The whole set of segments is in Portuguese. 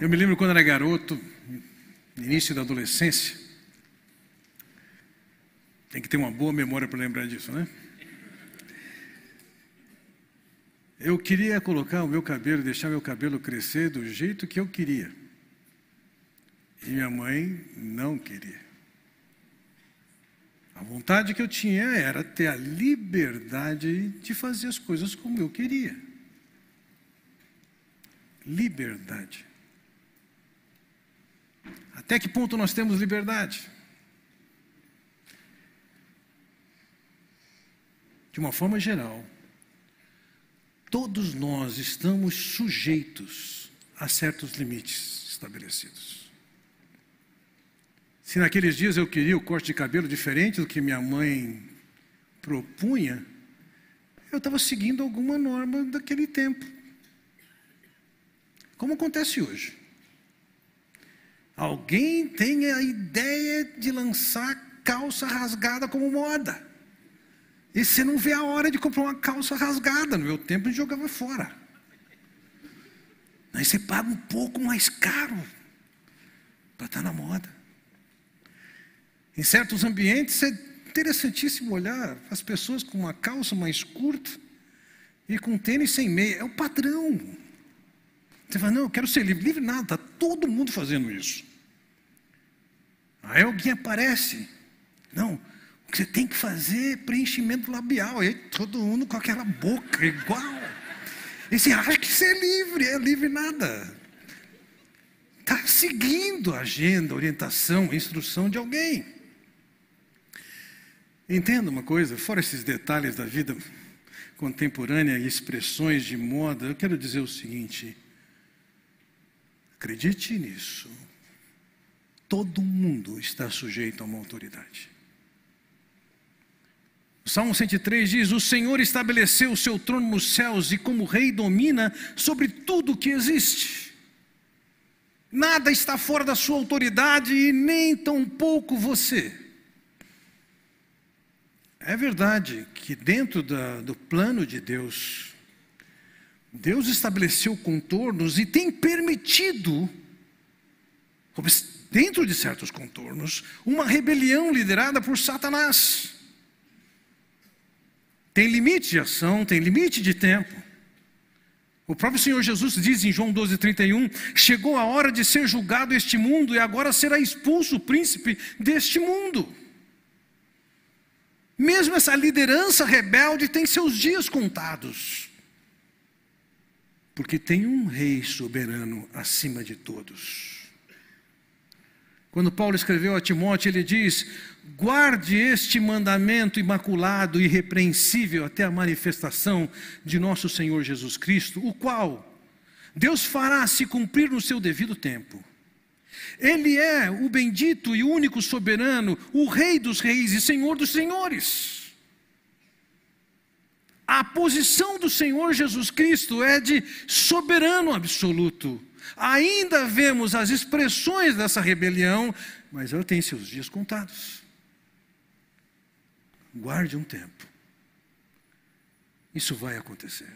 Eu me lembro quando era garoto, início da adolescência. Tem que ter uma boa memória para lembrar disso, né? Eu queria colocar o meu cabelo, deixar meu cabelo crescer do jeito que eu queria. E minha mãe não queria. A vontade que eu tinha era ter a liberdade de fazer as coisas como eu queria. Liberdade. Até que ponto nós temos liberdade? De uma forma geral, todos nós estamos sujeitos a certos limites estabelecidos. Se naqueles dias eu queria o corte de cabelo diferente do que minha mãe propunha, eu estava seguindo alguma norma daquele tempo. Como acontece hoje. Alguém tem a ideia de lançar calça rasgada como moda. E você não vê a hora de comprar uma calça rasgada. No meu tempo a gente jogava fora. Aí você paga um pouco mais caro para estar na moda. Em certos ambientes é interessantíssimo olhar as pessoas com uma calça mais curta e com tênis sem meia. É o padrão. Você fala, não, eu quero ser livre. Livre nada, está todo mundo fazendo isso. Aí alguém aparece. Não, o que você tem que fazer é preenchimento labial. Aí todo mundo com aquela boca igual. E você acha que você é livre, é livre nada. Está seguindo a agenda, orientação, instrução de alguém. Entenda uma coisa, fora esses detalhes da vida contemporânea e expressões de moda, eu quero dizer o seguinte: acredite nisso. Todo mundo está sujeito a uma autoridade. O Salmo 103 diz: O Senhor estabeleceu o seu trono nos céus e, como rei, domina sobre tudo que existe. Nada está fora da sua autoridade e nem tampouco você. É verdade que, dentro da, do plano de Deus, Deus estabeleceu contornos e tem permitido dentro de certos contornos, uma rebelião liderada por Satanás. Tem limite de ação, tem limite de tempo. O próprio Senhor Jesus diz em João 12,31: Chegou a hora de ser julgado este mundo e agora será expulso o príncipe deste mundo. Mesmo essa liderança rebelde tem seus dias contados, porque tem um rei soberano acima de todos. Quando Paulo escreveu a Timóteo, ele diz: guarde este mandamento imaculado e irrepreensível até a manifestação de nosso Senhor Jesus Cristo, o qual Deus fará se cumprir no seu devido tempo. Ele é o bendito e único soberano, o Rei dos reis e Senhor dos senhores. A posição do Senhor Jesus Cristo é de soberano absoluto. Ainda vemos as expressões dessa rebelião, mas ela tem seus dias contados. Guarde um tempo. Isso vai acontecer.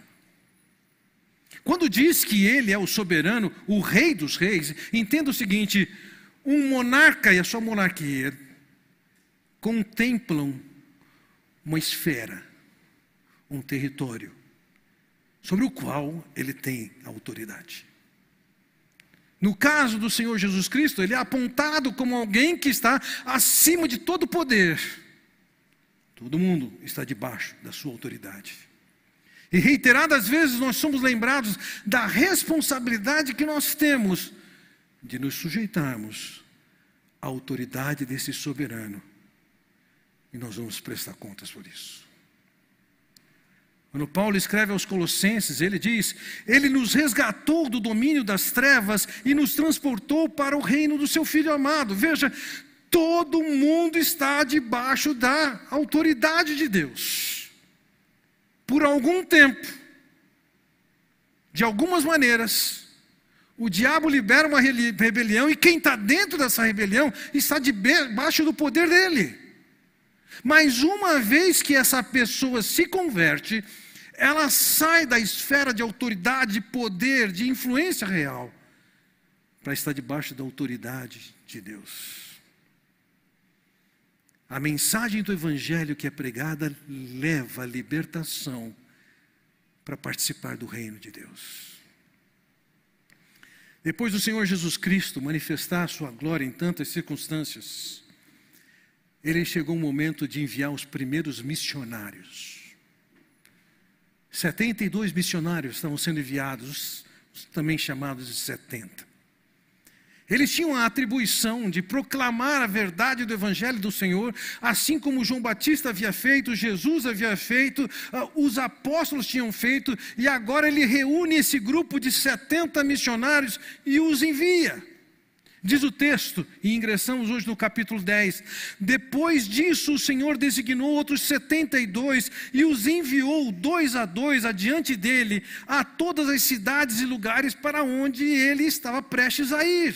Quando diz que ele é o soberano, o rei dos reis, entenda o seguinte: um monarca e a sua monarquia contemplam uma esfera, um território, sobre o qual ele tem autoridade. No caso do Senhor Jesus Cristo, ele é apontado como alguém que está acima de todo poder. Todo mundo está debaixo da sua autoridade. E reiteradas vezes nós somos lembrados da responsabilidade que nós temos de nos sujeitarmos à autoridade desse soberano. E nós vamos prestar contas por isso. Quando Paulo escreve aos Colossenses, ele diz: Ele nos resgatou do domínio das trevas e nos transportou para o reino do seu Filho amado. Veja, todo mundo está debaixo da autoridade de Deus. Por algum tempo, de algumas maneiras, o diabo libera uma rebelião e quem está dentro dessa rebelião está debaixo do poder dele. Mas uma vez que essa pessoa se converte, ela sai da esfera de autoridade, de poder, de influência real para estar debaixo da autoridade de Deus. A mensagem do Evangelho que é pregada leva a libertação para participar do reino de Deus. Depois do Senhor Jesus Cristo manifestar a sua glória em tantas circunstâncias, ele chegou o momento de enviar os primeiros missionários. 72 missionários estavam sendo enviados, também chamados de 70. Eles tinham a atribuição de proclamar a verdade do Evangelho do Senhor, assim como João Batista havia feito, Jesus havia feito, ah, os apóstolos tinham feito, e agora ele reúne esse grupo de 70 missionários e os envia. Diz o texto, e ingressamos hoje no capítulo 10. Depois disso, o Senhor designou outros 72 e os enviou dois a dois adiante dele a todas as cidades e lugares para onde ele estava prestes a ir.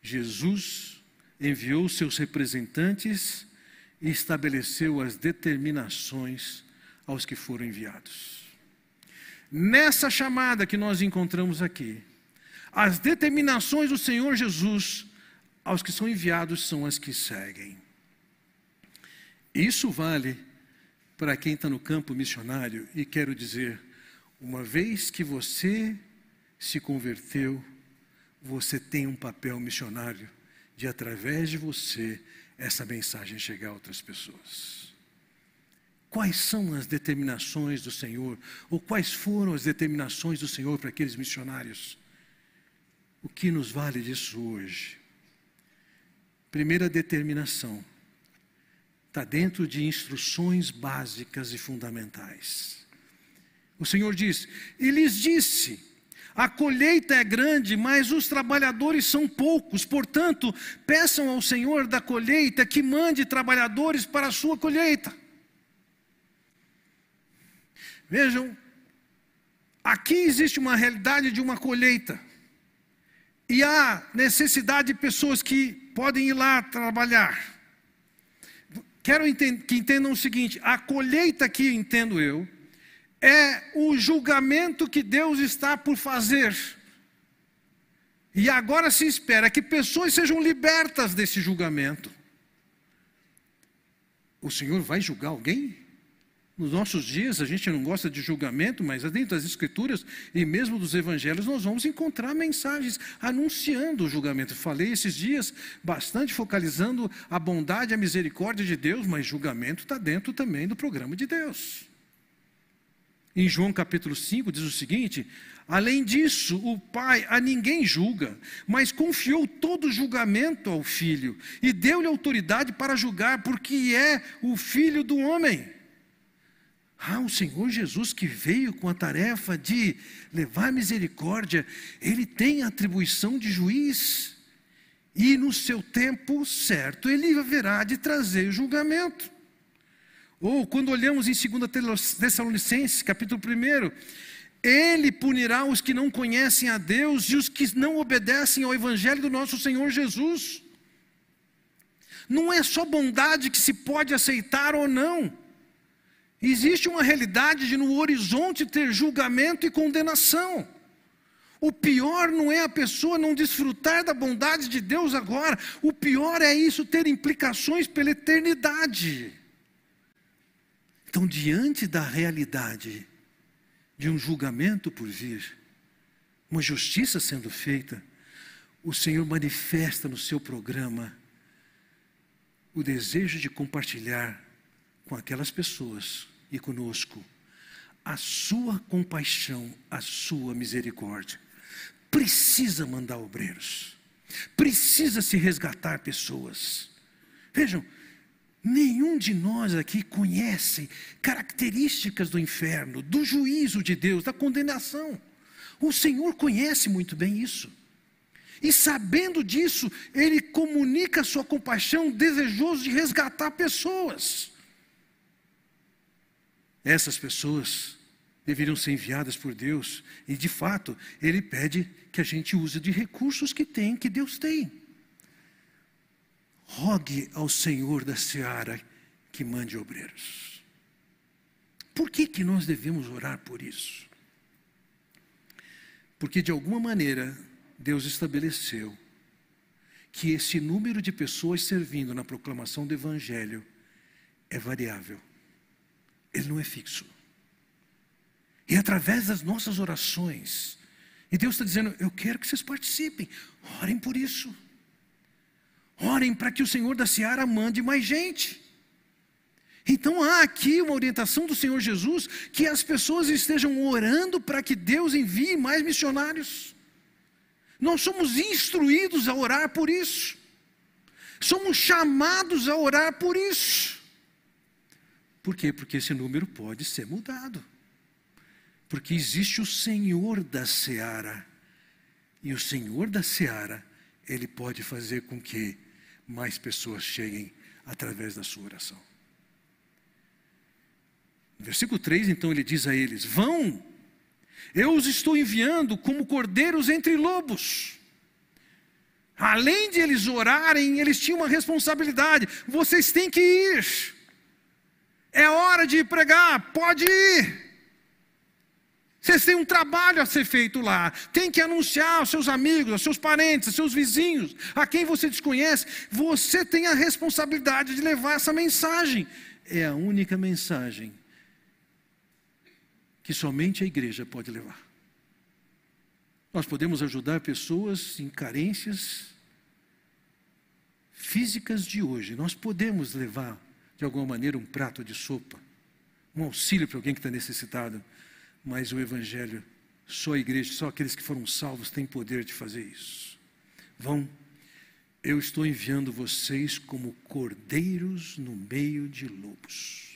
Jesus enviou seus representantes e estabeleceu as determinações aos que foram enviados. Nessa chamada que nós encontramos aqui, as determinações do Senhor Jesus aos que são enviados são as que seguem. Isso vale para quem está no campo missionário, e quero dizer, uma vez que você se converteu, você tem um papel missionário de, através de você, essa mensagem chegar a outras pessoas. Quais são as determinações do Senhor? Ou quais foram as determinações do Senhor para aqueles missionários? O que nos vale disso hoje? Primeira determinação está dentro de instruções básicas e fundamentais. O Senhor diz: E lhes disse a colheita é grande, mas os trabalhadores são poucos. Portanto, peçam ao Senhor da colheita que mande trabalhadores para a sua colheita. Vejam, aqui existe uma realidade de uma colheita. E há necessidade de pessoas que podem ir lá trabalhar. Quero que entendam o seguinte: a colheita aqui, entendo eu, é o julgamento que Deus está por fazer. E agora se espera que pessoas sejam libertas desse julgamento. O Senhor vai julgar alguém? Nos nossos dias a gente não gosta de julgamento, mas dentro das Escrituras e mesmo dos Evangelhos nós vamos encontrar mensagens anunciando o julgamento. Falei esses dias bastante focalizando a bondade e a misericórdia de Deus, mas julgamento está dentro também do programa de Deus. Em João capítulo 5 diz o seguinte: Além disso, o Pai a ninguém julga, mas confiou todo o julgamento ao Filho e deu-lhe autoridade para julgar, porque é o Filho do homem. Ah, o Senhor Jesus que veio com a tarefa de levar misericórdia, ele tem atribuição de juiz, e no seu tempo certo ele haverá de trazer julgamento. Ou quando olhamos em 2 Tessalonicenses, capítulo 1, ele punirá os que não conhecem a Deus e os que não obedecem ao Evangelho do nosso Senhor Jesus. Não é só bondade que se pode aceitar ou não. Existe uma realidade de no horizonte ter julgamento e condenação. O pior não é a pessoa não desfrutar da bondade de Deus agora, o pior é isso ter implicações pela eternidade. Então, diante da realidade de um julgamento por vir, uma justiça sendo feita, o Senhor manifesta no seu programa o desejo de compartilhar com aquelas pessoas e conosco a sua compaixão, a sua misericórdia. Precisa mandar obreiros, precisa se resgatar pessoas. Vejam, Nenhum de nós aqui conhece características do inferno, do juízo de Deus, da condenação. O Senhor conhece muito bem isso. E sabendo disso, Ele comunica a sua compaixão, desejoso de resgatar pessoas. Essas pessoas deveriam ser enviadas por Deus, e de fato, Ele pede que a gente use de recursos que tem, que Deus tem rogue ao Senhor da seara que mande obreiros. Por que, que nós devemos orar por isso? Porque de alguma maneira Deus estabeleceu que esse número de pessoas servindo na proclamação do Evangelho é variável, ele não é fixo. E através das nossas orações, e Deus está dizendo: Eu quero que vocês participem, orem por isso, orem para que o Senhor da Seara mande mais gente. Então há aqui uma orientação do Senhor Jesus que as pessoas estejam orando para que Deus envie mais missionários. Nós somos instruídos a orar por isso. Somos chamados a orar por isso. Por quê? Porque esse número pode ser mudado. Porque existe o Senhor da seara. E o Senhor da seara, ele pode fazer com que mais pessoas cheguem através da sua oração. Versículo 3, então, ele diz a eles: Vão, eu os estou enviando como cordeiros entre lobos. Além de eles orarem, eles tinham uma responsabilidade: vocês têm que ir. É hora de pregar, pode ir. Vocês têm um trabalho a ser feito lá. Tem que anunciar aos seus amigos, aos seus parentes, aos seus vizinhos, a quem você desconhece. Você tem a responsabilidade de levar essa mensagem. É a única mensagem que somente a igreja pode levar. Nós podemos ajudar pessoas em carências físicas de hoje. Nós podemos levar, de alguma maneira, um prato de sopa, um auxílio para alguém que está necessitado. Mas o Evangelho, só a igreja, só aqueles que foram salvos têm poder de fazer isso. Vão, eu estou enviando vocês como cordeiros no meio de lobos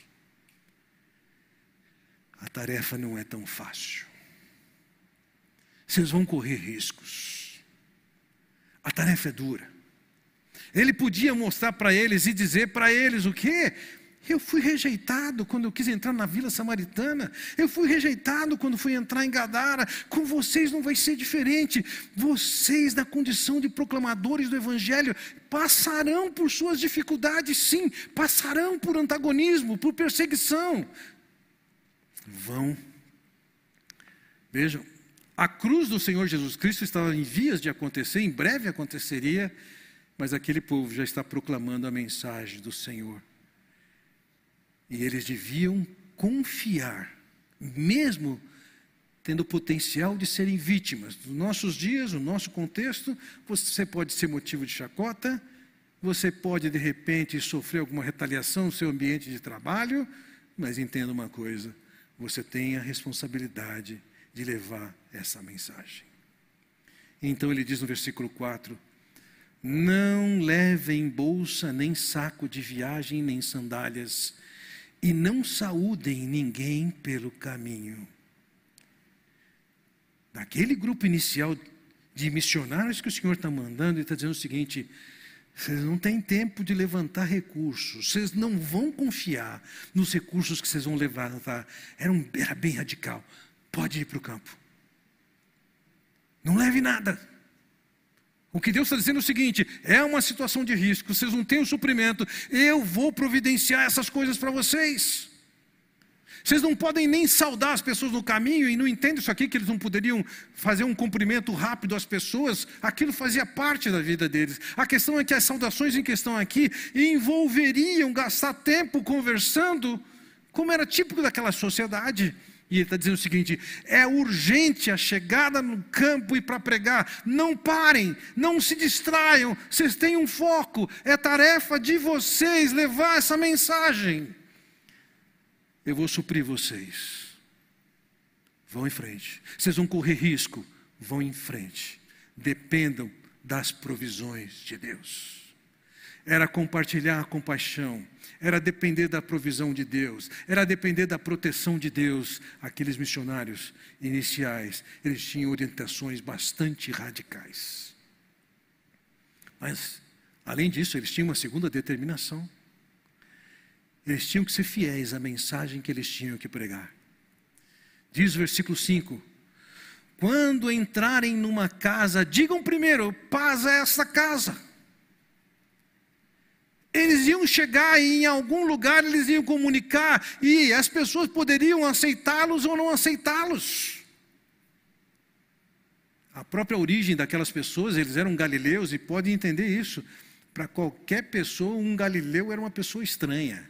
a tarefa não é tão fácil. Vocês vão correr riscos. A tarefa é dura. Ele podia mostrar para eles e dizer para eles o quê? Eu fui rejeitado quando eu quis entrar na vila samaritana. Eu fui rejeitado quando fui entrar em Gadara. Com vocês não vai ser diferente. Vocês, na condição de proclamadores do Evangelho, passarão por suas dificuldades, sim. Passarão por antagonismo, por perseguição vão. Vejam, a cruz do Senhor Jesus Cristo estava em vias de acontecer, em breve aconteceria, mas aquele povo já está proclamando a mensagem do Senhor. E eles deviam confiar, mesmo tendo o potencial de serem vítimas. Nos nossos dias, no nosso contexto, você pode ser motivo de chacota, você pode de repente sofrer alguma retaliação no seu ambiente de trabalho, mas entenda uma coisa: você tem a responsabilidade de levar essa mensagem. Então ele diz no versículo 4: Não levem bolsa, nem saco de viagem, nem sandálias, e não saúdem ninguém pelo caminho. Naquele grupo inicial de missionários que o Senhor está mandando, ele está dizendo o seguinte: vocês não têm tempo de levantar recursos. Vocês não vão confiar nos recursos que vocês vão levantar. Era, um, era bem radical. Pode ir para o campo. Não leve nada. O que Deus está dizendo é o seguinte: é uma situação de risco. Vocês não têm o suprimento. Eu vou providenciar essas coisas para vocês. Vocês não podem nem saudar as pessoas no caminho e não entendem isso aqui, que eles não poderiam fazer um cumprimento rápido às pessoas. Aquilo fazia parte da vida deles. A questão é que as saudações em questão aqui envolveriam gastar tempo conversando, como era típico daquela sociedade. E ele está dizendo o seguinte: é urgente a chegada no campo e para pregar. Não parem, não se distraiam, vocês têm um foco, é tarefa de vocês levar essa mensagem eu vou suprir vocês. Vão em frente. Vocês vão correr risco, vão em frente. Dependam das provisões de Deus. Era compartilhar a compaixão, era depender da provisão de Deus, era depender da proteção de Deus. Aqueles missionários iniciais, eles tinham orientações bastante radicais. Mas, além disso, eles tinham uma segunda determinação. Eles tinham que ser fiéis à mensagem que eles tinham que pregar. Diz o versículo 5: Quando entrarem numa casa, digam primeiro: paz a essa casa. Eles iam chegar em algum lugar eles iam comunicar, e as pessoas poderiam aceitá-los ou não aceitá-los. a própria origem daquelas pessoas, eles eram galileus e podem entender isso. Para qualquer pessoa, um galileu era uma pessoa estranha.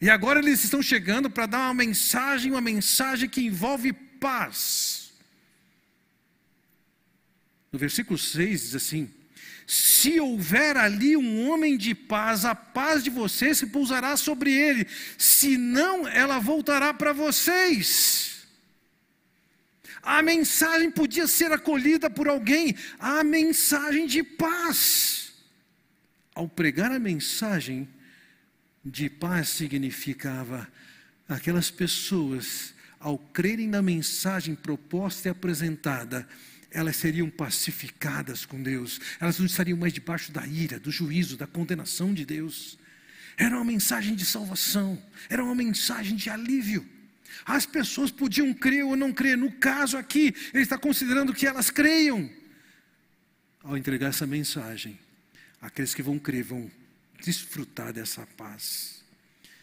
E agora eles estão chegando para dar uma mensagem, uma mensagem que envolve paz. No versículo 6 diz assim: Se houver ali um homem de paz, a paz de vocês se pousará sobre ele, senão ela voltará para vocês. A mensagem podia ser acolhida por alguém, a mensagem de paz. Ao pregar a mensagem, de paz significava aquelas pessoas, ao crerem na mensagem proposta e apresentada, elas seriam pacificadas com Deus, elas não estariam mais debaixo da ira, do juízo, da condenação de Deus. Era uma mensagem de salvação, era uma mensagem de alívio. As pessoas podiam crer ou não crer, no caso aqui, ele está considerando que elas creiam. Ao entregar essa mensagem, aqueles que vão crer vão desfrutar dessa paz.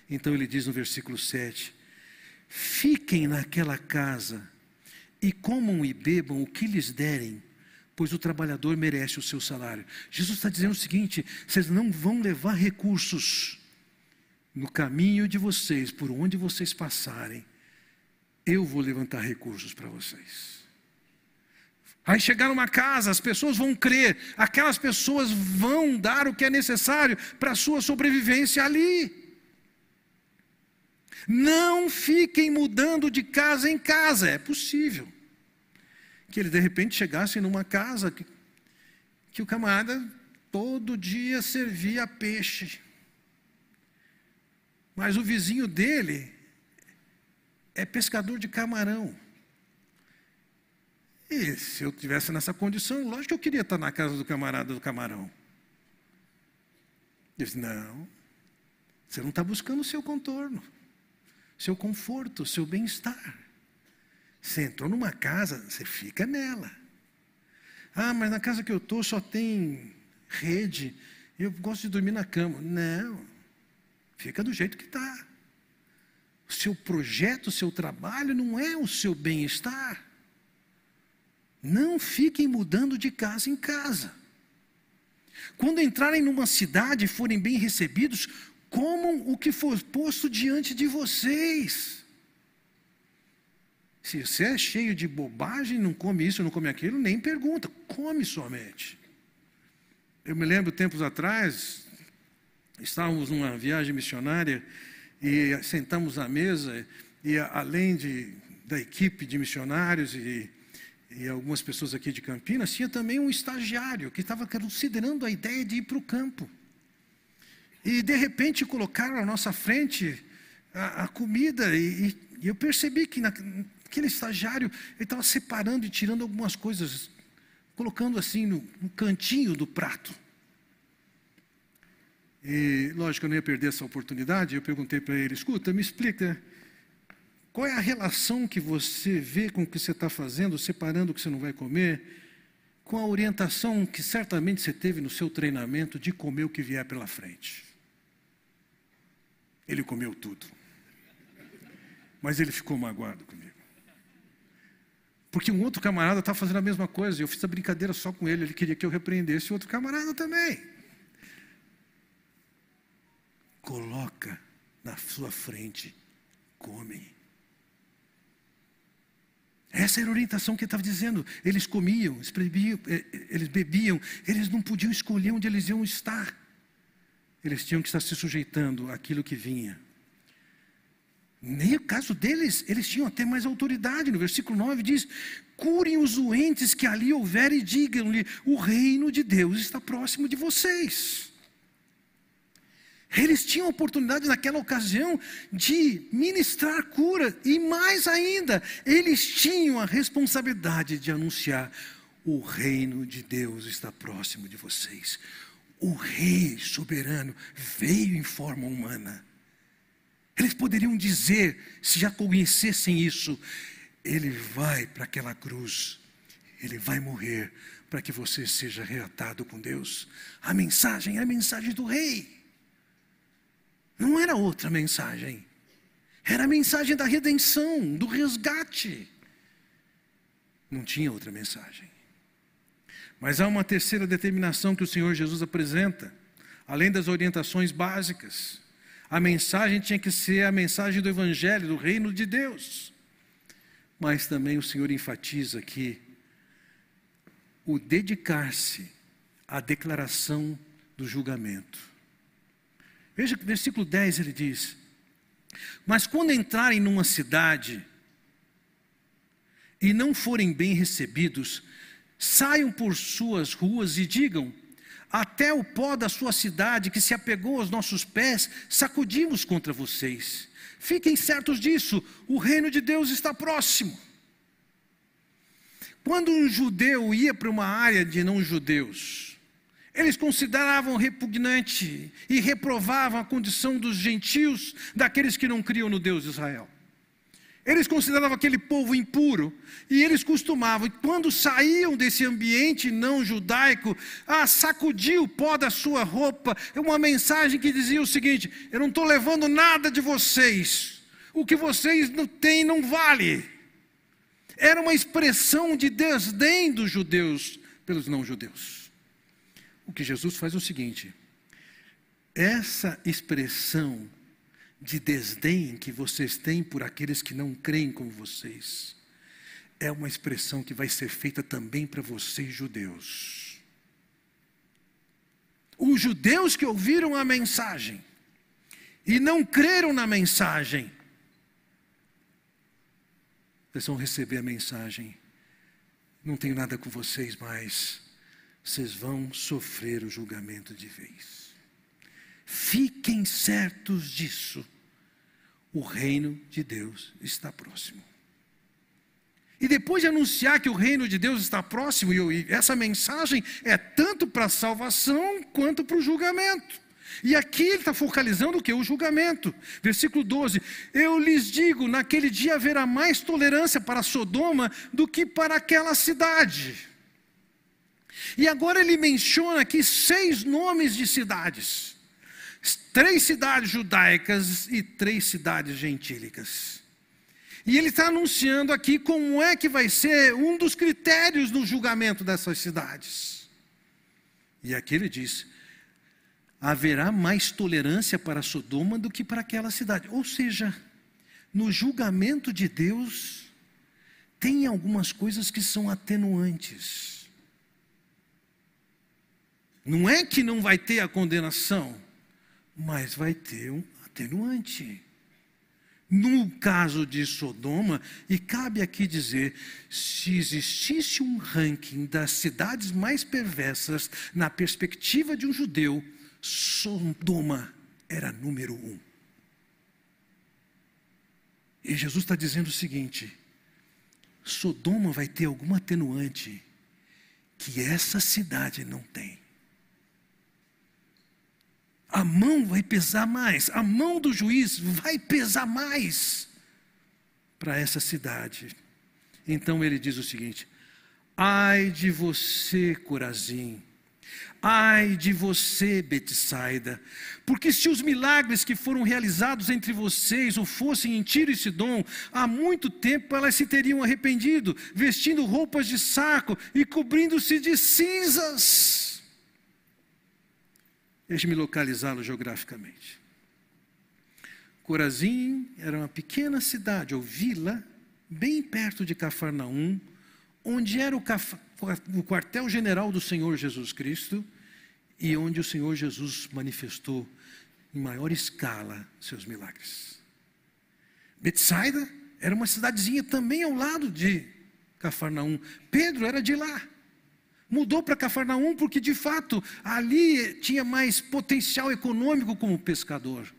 Então ele diz no versículo 7: Fiquem naquela casa e comam e bebam o que lhes derem, pois o trabalhador merece o seu salário. Jesus está dizendo o seguinte: vocês não vão levar recursos no caminho de vocês, por onde vocês passarem, eu vou levantar recursos para vocês. Aí chegar numa casa, as pessoas vão crer, aquelas pessoas vão dar o que é necessário para a sua sobrevivência ali. Não fiquem mudando de casa em casa, é possível. Que ele de repente chegasse numa casa que, que o camarada todo dia servia peixe. Mas o vizinho dele é pescador de camarão. E se eu tivesse nessa condição, lógico que eu queria estar na casa do camarada do camarão. Ele disse, não, você não está buscando o seu contorno, seu conforto, seu bem-estar. Você entrou numa casa, você fica nela. Ah, mas na casa que eu estou só tem rede, eu gosto de dormir na cama. Não, fica do jeito que está. O seu projeto, o seu trabalho não é o seu bem-estar. Não fiquem mudando de casa em casa. Quando entrarem numa cidade e forem bem recebidos, comam o que for posto diante de vocês. Se você é cheio de bobagem, não come isso, não come aquilo, nem pergunta, come somente. Eu me lembro tempos atrás, estávamos numa viagem missionária e sentamos à mesa e além de, da equipe de missionários e e algumas pessoas aqui de Campinas, tinha também um estagiário que estava considerando a ideia de ir para o campo. E de repente colocaram à nossa frente a, a comida, e, e, eu percebi que naquele estagiário ele estava separando e tirando algumas coisas, colocando assim no, no cantinho do prato. E lógico, eu não ia perder essa oportunidade, eu perguntei para ele: escuta, me explica qual é a relação que você vê com o que você está fazendo, separando o que você não vai comer, com a orientação que certamente você teve no seu treinamento de comer o que vier pela frente? Ele comeu tudo. Mas ele ficou magoado comigo. Porque um outro camarada estava fazendo a mesma coisa, e eu fiz a brincadeira só com ele, ele queria que eu repreendesse o outro camarada também. Coloca na sua frente, come. Essa era a orientação que ele estava dizendo. Eles comiam, eles bebiam, eh, eh, eles bebiam, eles não podiam escolher onde eles iam estar. Eles tinham que estar se sujeitando àquilo que vinha. Nem o caso deles, eles tinham até mais autoridade. No versículo 9 diz: curem os doentes que ali houver e digam-lhe: o reino de Deus está próximo de vocês. Eles tinham oportunidade naquela ocasião de ministrar cura, e mais ainda, eles tinham a responsabilidade de anunciar: o reino de Deus está próximo de vocês. O rei soberano veio em forma humana. Eles poderiam dizer, se já conhecessem isso, ele vai para aquela cruz, ele vai morrer para que você seja reatado com Deus. A mensagem é a mensagem do rei. Não era outra mensagem. Era a mensagem da redenção, do resgate. Não tinha outra mensagem. Mas há uma terceira determinação que o Senhor Jesus apresenta, além das orientações básicas. A mensagem tinha que ser a mensagem do Evangelho, do reino de Deus. Mas também o Senhor enfatiza aqui o dedicar-se à declaração do julgamento. Veja que versículo 10 ele diz: Mas quando entrarem numa cidade e não forem bem recebidos, saiam por suas ruas e digam: Até o pó da sua cidade que se apegou aos nossos pés, sacudimos contra vocês. Fiquem certos disso, o reino de Deus está próximo. Quando um judeu ia para uma área de não-judeus, eles consideravam repugnante e reprovavam a condição dos gentios, daqueles que não criam no Deus de Israel. Eles consideravam aquele povo impuro e eles costumavam, quando saíam desse ambiente não judaico, a sacudir o pó da sua roupa. É uma mensagem que dizia o seguinte: Eu não estou levando nada de vocês, o que vocês não têm não vale. Era uma expressão de desdém dos judeus pelos não-judeus. O que Jesus faz é o seguinte: essa expressão de desdém que vocês têm por aqueles que não creem como vocês, é uma expressão que vai ser feita também para vocês, judeus. Os judeus que ouviram a mensagem e não creram na mensagem, vocês vão receber a mensagem. Não tenho nada com vocês, mas vocês vão sofrer o julgamento de vez. Fiquem certos disso. O reino de Deus está próximo. E depois de anunciar que o reino de Deus está próximo, e essa mensagem é tanto para a salvação quanto para o julgamento. E aqui ele está focalizando o que? O julgamento. Versículo 12: Eu lhes digo: naquele dia haverá mais tolerância para Sodoma do que para aquela cidade. E agora ele menciona aqui seis nomes de cidades três cidades judaicas e três cidades gentílicas. E ele está anunciando aqui como é que vai ser um dos critérios no julgamento dessas cidades. E aqui ele diz: haverá mais tolerância para Sodoma do que para aquela cidade. Ou seja, no julgamento de Deus, tem algumas coisas que são atenuantes. Não é que não vai ter a condenação, mas vai ter um atenuante. No caso de Sodoma, e cabe aqui dizer, se existisse um ranking das cidades mais perversas na perspectiva de um judeu, Sodoma era número um. E Jesus está dizendo o seguinte: Sodoma vai ter algum atenuante que essa cidade não tem a mão vai pesar mais, a mão do juiz vai pesar mais para essa cidade. Então ele diz o seguinte: ai de você, Corazim, ai de você, Betsaida, porque se os milagres que foram realizados entre vocês o fossem em Tiro e Sidom, há muito tempo elas se teriam arrependido, vestindo roupas de saco e cobrindo-se de cinzas. Deixe-me localizá-lo geograficamente. Corazim era uma pequena cidade ou vila, bem perto de Cafarnaum, onde era o, o quartel-general do Senhor Jesus Cristo e onde o Senhor Jesus manifestou em maior escala seus milagres. Betsaida era uma cidadezinha também ao lado de Cafarnaum. Pedro era de lá. Mudou para Cafarnaum porque, de fato, ali tinha mais potencial econômico como pescador.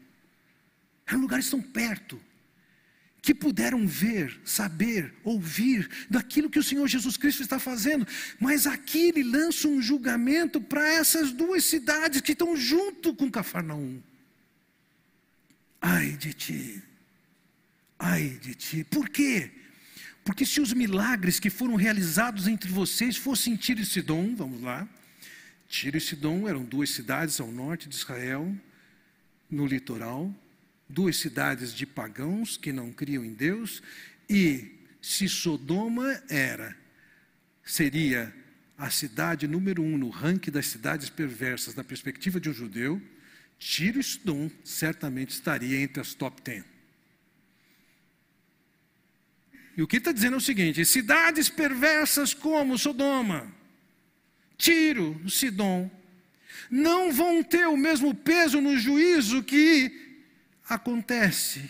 Eram lugares tão perto que puderam ver, saber, ouvir daquilo que o Senhor Jesus Cristo está fazendo. Mas aqui ele lança um julgamento para essas duas cidades que estão junto com Cafarnaum. Ai de ti, ai de ti. Por quê? Porque se os milagres que foram realizados entre vocês fossem Tiro e Sidom, vamos lá. Tiro e Sidom eram duas cidades ao norte de Israel, no litoral, duas cidades de pagãos que não criam em Deus, e se Sodoma era seria a cidade número um no ranking das cidades perversas, na perspectiva de um judeu, Tiro e Sidom certamente estaria entre as top 10. E o que está dizendo é o seguinte: cidades perversas como Sodoma, Tiro, Sidom, não vão ter o mesmo peso no juízo que acontece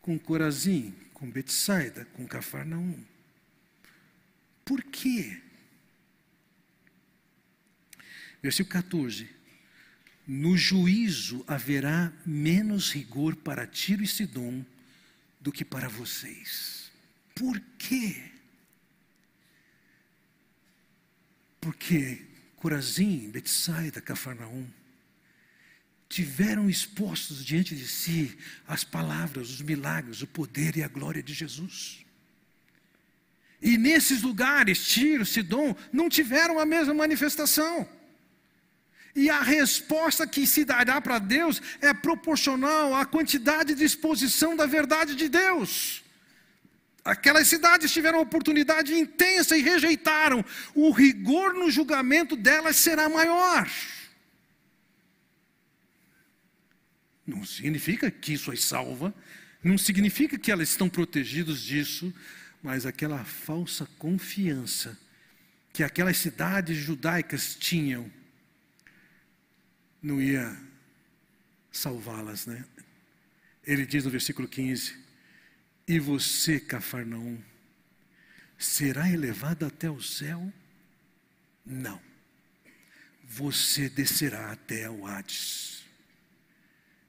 com Corazim, com Betsaida, com Cafarnaum. Por quê? Versículo 14. No juízo haverá menos rigor para Tiro e Sidom do que para vocês. Por quê? Porque Corazim, Betsaida, Cafarnaum tiveram expostos diante de si as palavras, os milagres, o poder e a glória de Jesus. E nesses lugares, Tiro, Sidom, não tiveram a mesma manifestação. E a resposta que se dará para Deus é proporcional à quantidade de exposição da verdade de Deus. Aquelas cidades tiveram oportunidade intensa e rejeitaram. O rigor no julgamento delas será maior. Não significa que isso as salva, não significa que elas estão protegidas disso, mas aquela falsa confiança que aquelas cidades judaicas tinham não ia salvá-las, né? Ele diz no versículo 15: E você, Cafarnaum, será elevado até o céu? Não. Você descerá até o Hades.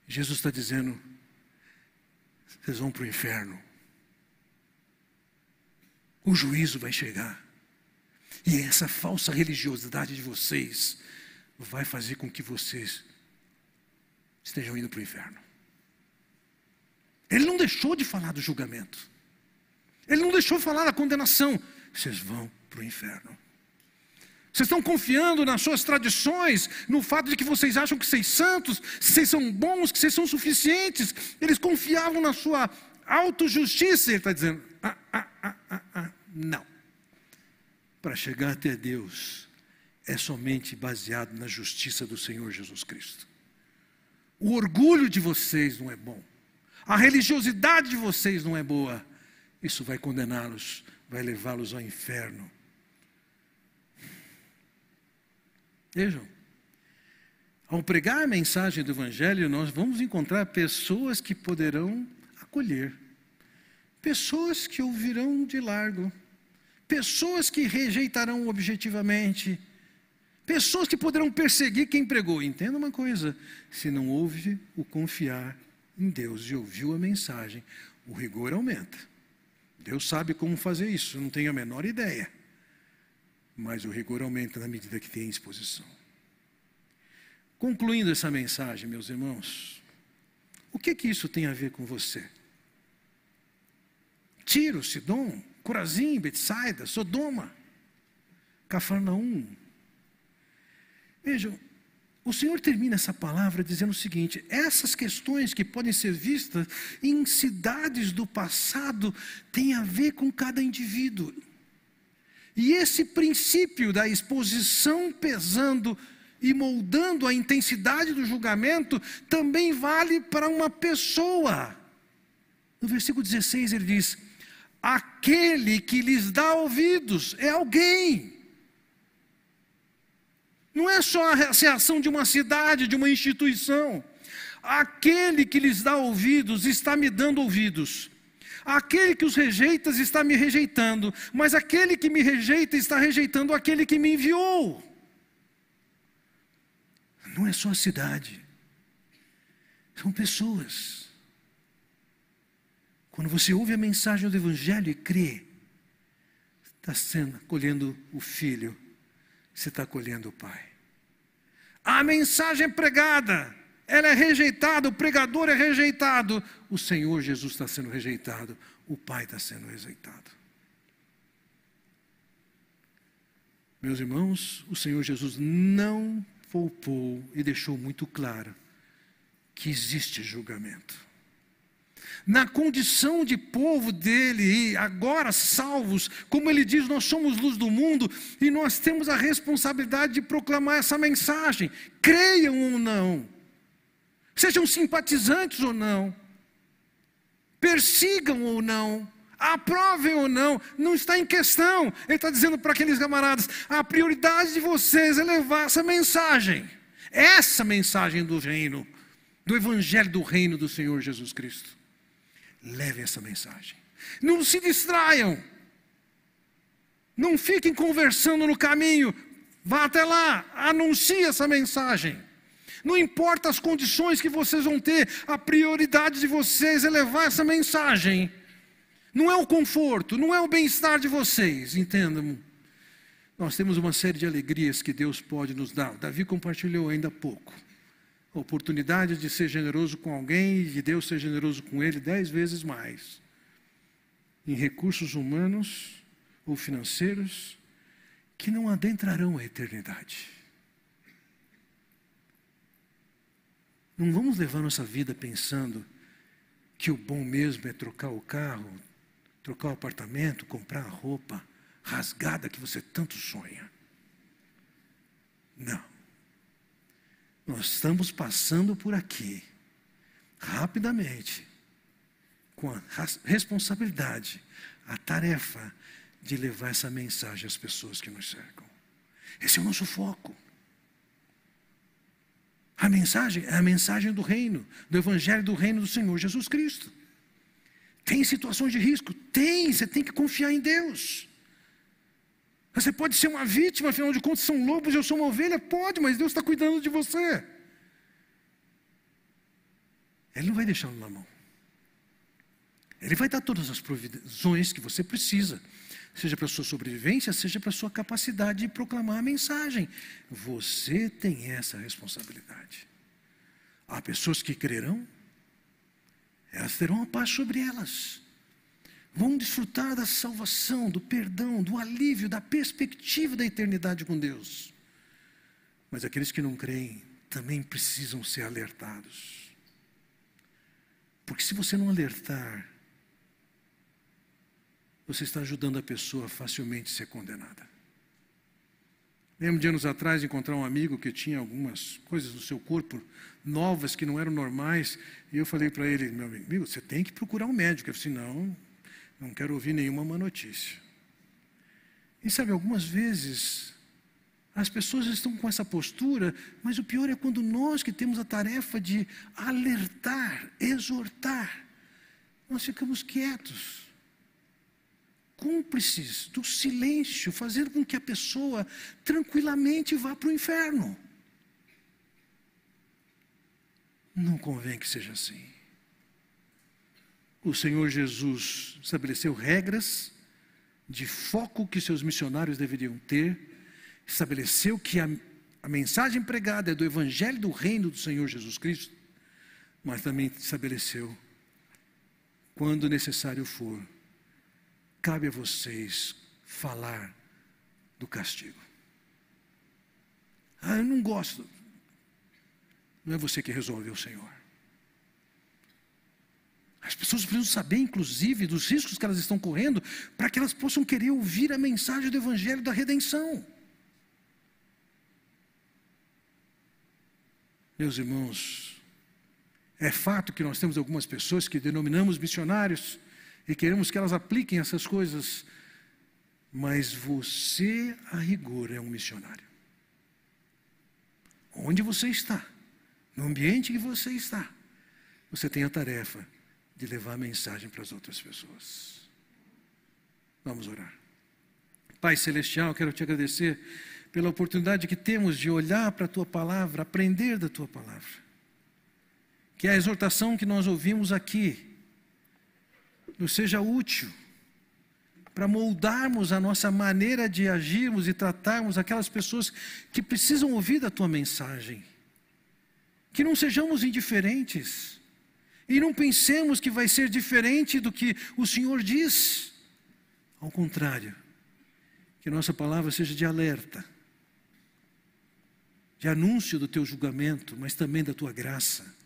Jesus está dizendo: vocês vão para o inferno. O juízo vai chegar. E essa falsa religiosidade de vocês vai fazer com que vocês estejam indo para o inferno. Ele não deixou de falar do julgamento. Ele não deixou de falar da condenação. Vocês vão para o inferno. Vocês estão confiando nas suas tradições, no fato de que vocês acham que vocês santos, que vocês são bons, que vocês são suficientes. Eles confiavam na sua autojustiça. Ele está dizendo: ah, ah, ah, ah, ah. não. Para chegar até Deus, é somente baseado na justiça do Senhor Jesus Cristo. O orgulho de vocês não é bom. A religiosidade de vocês não é boa. Isso vai condená-los, vai levá-los ao inferno. Vejam, ao pregar a mensagem do Evangelho, nós vamos encontrar pessoas que poderão acolher, pessoas que ouvirão de largo, pessoas que rejeitarão objetivamente, Pessoas que poderão perseguir quem pregou. Entenda uma coisa: se não houve o confiar em Deus e ouviu a mensagem, o rigor aumenta. Deus sabe como fazer isso, não tenho a menor ideia. Mas o rigor aumenta na medida que tem exposição. Concluindo essa mensagem, meus irmãos, o que que isso tem a ver com você? Tiro, Sidom, Corazim, Betsaida, Sodoma, Cafarnaum, Vejam, o Senhor termina essa palavra dizendo o seguinte: essas questões que podem ser vistas em cidades do passado têm a ver com cada indivíduo. E esse princípio da exposição pesando e moldando a intensidade do julgamento também vale para uma pessoa. No versículo 16 ele diz: aquele que lhes dá ouvidos é alguém. Não é só a reação de uma cidade, de uma instituição. Aquele que lhes dá ouvidos está me dando ouvidos. Aquele que os rejeita está me rejeitando, mas aquele que me rejeita está rejeitando aquele que me enviou. Não é só a cidade, são pessoas. Quando você ouve a mensagem do Evangelho e crê, está sendo colhendo o filho, você está colhendo o pai. A mensagem é pregada, ela é rejeitada, o pregador é rejeitado, o Senhor Jesus está sendo rejeitado, o Pai está sendo rejeitado. Meus irmãos, o Senhor Jesus não poupou e deixou muito claro que existe julgamento. Na condição de povo dele, e agora salvos, como ele diz, nós somos luz do mundo e nós temos a responsabilidade de proclamar essa mensagem, creiam ou não, sejam simpatizantes ou não, persigam ou não, aprovem ou não, não está em questão. Ele está dizendo para aqueles camaradas: a prioridade de vocês é levar essa mensagem, essa mensagem do reino, do evangelho do reino do Senhor Jesus Cristo. Levem essa mensagem. Não se distraiam. Não fiquem conversando no caminho. Vá até lá, anuncie essa mensagem. Não importa as condições que vocês vão ter, a prioridade de vocês é levar essa mensagem. Não é o conforto, não é o bem-estar de vocês, entendam. Nós temos uma série de alegrias que Deus pode nos dar. Davi compartilhou ainda há pouco. Oportunidade de ser generoso com alguém e de Deus ser generoso com ele dez vezes mais. Em recursos humanos ou financeiros que não adentrarão a eternidade. Não vamos levar nossa vida pensando que o bom mesmo é trocar o carro, trocar o apartamento, comprar a roupa rasgada que você tanto sonha. Não. Nós estamos passando por aqui, rapidamente, com a responsabilidade, a tarefa de levar essa mensagem às pessoas que nos cercam. Esse é o nosso foco. A mensagem é a mensagem do reino, do evangelho do reino do Senhor Jesus Cristo. Tem situações de risco? Tem, você tem que confiar em Deus. Você pode ser uma vítima, afinal de contas, são lobos eu sou uma ovelha? Pode, mas Deus está cuidando de você. Ele não vai deixá-lo na mão. Ele vai dar todas as provisões que você precisa, seja para a sua sobrevivência, seja para a sua capacidade de proclamar a mensagem. Você tem essa responsabilidade. Há pessoas que crerão, elas terão a paz sobre elas. Vão desfrutar da salvação, do perdão, do alívio, da perspectiva da eternidade com Deus. Mas aqueles que não creem também precisam ser alertados. Porque se você não alertar, você está ajudando a pessoa a facilmente ser condenada. Lembro de anos atrás encontrar um amigo que tinha algumas coisas no seu corpo novas que não eram normais, e eu falei para ele, meu amigo, você tem que procurar um médico. Eu disse, não, não quero ouvir nenhuma má notícia. E sabe, algumas vezes as pessoas estão com essa postura, mas o pior é quando nós que temos a tarefa de alertar, exortar, nós ficamos quietos cúmplices do silêncio, fazendo com que a pessoa tranquilamente vá para o inferno. Não convém que seja assim. O Senhor Jesus estabeleceu regras de foco que seus missionários deveriam ter, estabeleceu que a, a mensagem pregada é do Evangelho do Reino do Senhor Jesus Cristo, mas também estabeleceu, quando necessário for, cabe a vocês falar do castigo. Ah, eu não gosto. Não é você que resolve, é o Senhor. As pessoas precisam saber, inclusive, dos riscos que elas estão correndo, para que elas possam querer ouvir a mensagem do Evangelho da redenção. Meus irmãos, é fato que nós temos algumas pessoas que denominamos missionários, e queremos que elas apliquem essas coisas, mas você, a rigor, é um missionário. Onde você está, no ambiente que você está, você tem a tarefa de levar a mensagem para as outras pessoas. Vamos orar. Pai Celestial, quero te agradecer pela oportunidade que temos de olhar para a tua palavra, aprender da tua palavra. Que a exortação que nós ouvimos aqui, nos seja útil para moldarmos a nossa maneira de agirmos e tratarmos aquelas pessoas que precisam ouvir da tua mensagem. Que não sejamos indiferentes e não pensemos que vai ser diferente do que o Senhor diz. Ao contrário, que nossa palavra seja de alerta, de anúncio do teu julgamento, mas também da tua graça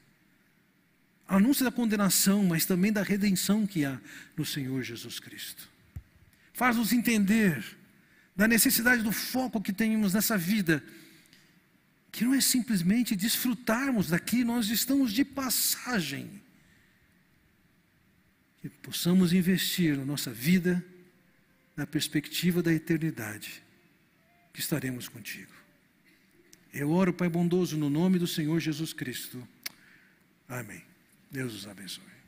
anúncio da condenação, mas também da redenção que há no Senhor Jesus Cristo. Faz-nos entender da necessidade do foco que temos nessa vida, que não é simplesmente desfrutarmos daqui, nós estamos de passagem. Que possamos investir na nossa vida na perspectiva da eternidade, que estaremos contigo. Eu oro, Pai bondoso, no nome do Senhor Jesus Cristo. Amém. Deus os abençoe.